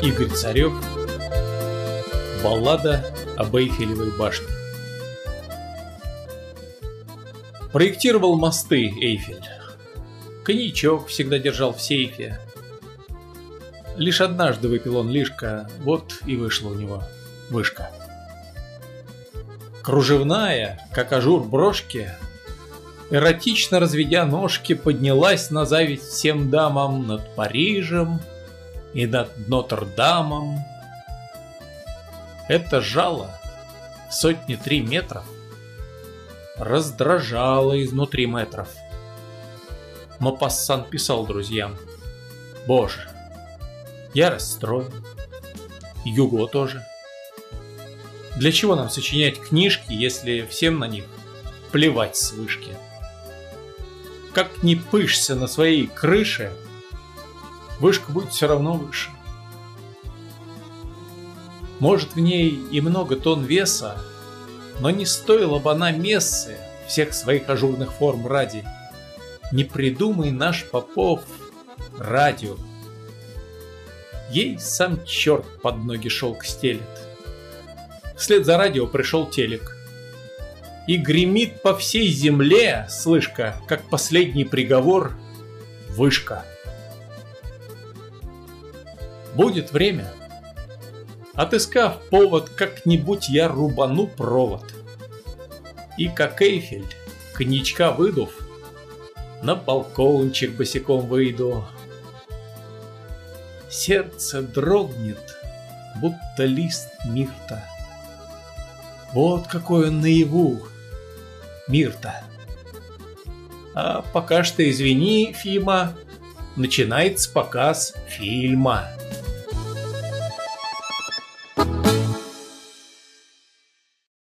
Игорь Царев Баллада об Эйфелевой башне Проектировал мосты Эйфель. Коньячок всегда держал в сейфе. Лишь однажды выпил он лишка, вот и вышла у него вышка. Кружевная, как ажур брошки, эротично разведя ножки, поднялась на зависть всем дамам над Парижем и над Нотр-Дамом. Это жало сотни три метров раздражало изнутри метров. Мопассан писал друзьям, «Боже, я расстроен, Юго тоже». Для чего нам сочинять книжки, если всем на них плевать с вышки? Как не пышься на своей крыше, вышка будет все равно выше. Может в ней и много тонн веса, но не стоила бы она мессы всех своих ажурных форм ради. Не придумай наш Попов радио. Ей сам черт под ноги шелк стелет. Вслед за радио пришел телек. И гремит по всей земле, слышка, как последний приговор, вышка. Будет время. Отыскав повод, как-нибудь я рубану провод. И как Эйфель, коньячка выдув, на балкончик босиком выйду. Сердце дрогнет, будто лист мирта. Вот какой он наяву, мир-то. А пока что извини, Фима, начинается показ фильма.